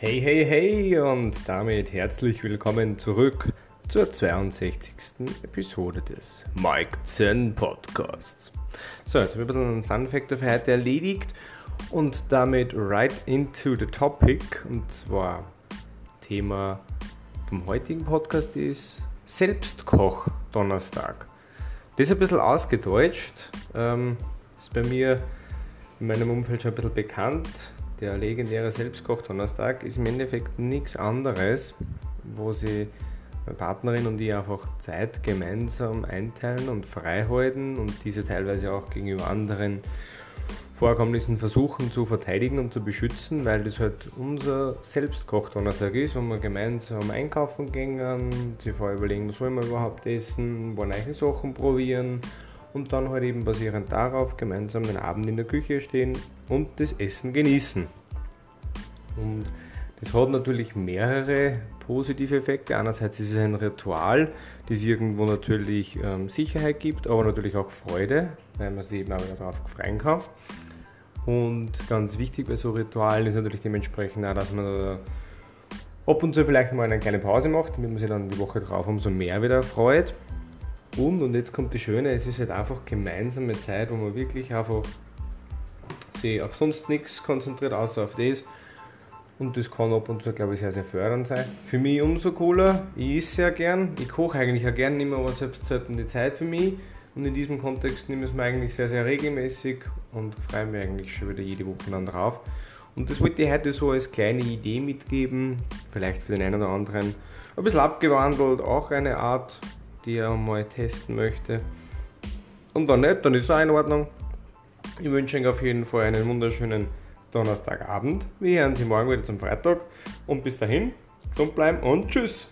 Hey, hey, hey und damit herzlich willkommen zurück zur 62. Episode des Mike Zen Podcasts. So, jetzt habe ich ein bisschen einen Fun Fact für heute erledigt und damit right into the topic und zwar Thema vom heutigen Podcast ist Selbstkoch Donnerstag. Das ist ein bisschen ausgedeutscht, ähm, ist bei mir in meinem Umfeld schon ein bisschen bekannt. Der legendäre Selbstkoch-Donnerstag ist im Endeffekt nichts anderes, wo sie meine Partnerin und ich einfach Zeit gemeinsam einteilen und freihalten und diese teilweise auch gegenüber anderen Vorkommnissen versuchen zu verteidigen und zu beschützen, weil das halt unser Selbstkoch-Donnerstag ist, wo wir gemeinsam einkaufen gehen, sich vorher überlegen, was wollen wir überhaupt essen, wo neue Sachen probieren und dann halt eben basierend darauf gemeinsam den Abend in der Küche stehen und das Essen genießen. Und das hat natürlich mehrere positive Effekte. Einerseits ist es ein Ritual, das irgendwo natürlich ähm, Sicherheit gibt, aber natürlich auch Freude, weil man sich eben auch wieder darauf freuen kann. Und ganz wichtig bei so Ritualen ist natürlich dementsprechend auch, dass man ab und zu vielleicht mal eine kleine Pause macht, damit man sich dann die Woche drauf umso mehr wieder freut. Und, und jetzt kommt das Schöne, es ist halt einfach gemeinsame Zeit, wo man wirklich einfach sich auf sonst nichts konzentriert, außer auf das. Und das kann ab und zu, glaube ich, sehr, sehr fördernd sein. Für mich umso cooler. Ich esse sehr gern. Ich koche eigentlich auch gern, nehme aber selbst selten die Zeit für mich. Und in diesem Kontext nehme ich es mir eigentlich sehr, sehr regelmäßig und freue mich eigentlich schon wieder jede Woche dann drauf. Und das wollte ich heute so als kleine Idee mitgeben, vielleicht für den einen oder anderen ein bisschen abgewandelt, auch eine Art, die er mal testen möchte. Und dann nicht, dann ist es auch in Ordnung. Ich wünsche Ihnen auf jeden Fall einen wunderschönen Donnerstagabend. Wir hören Sie morgen wieder zum Freitag. Und bis dahin, gesund bleiben und tschüss!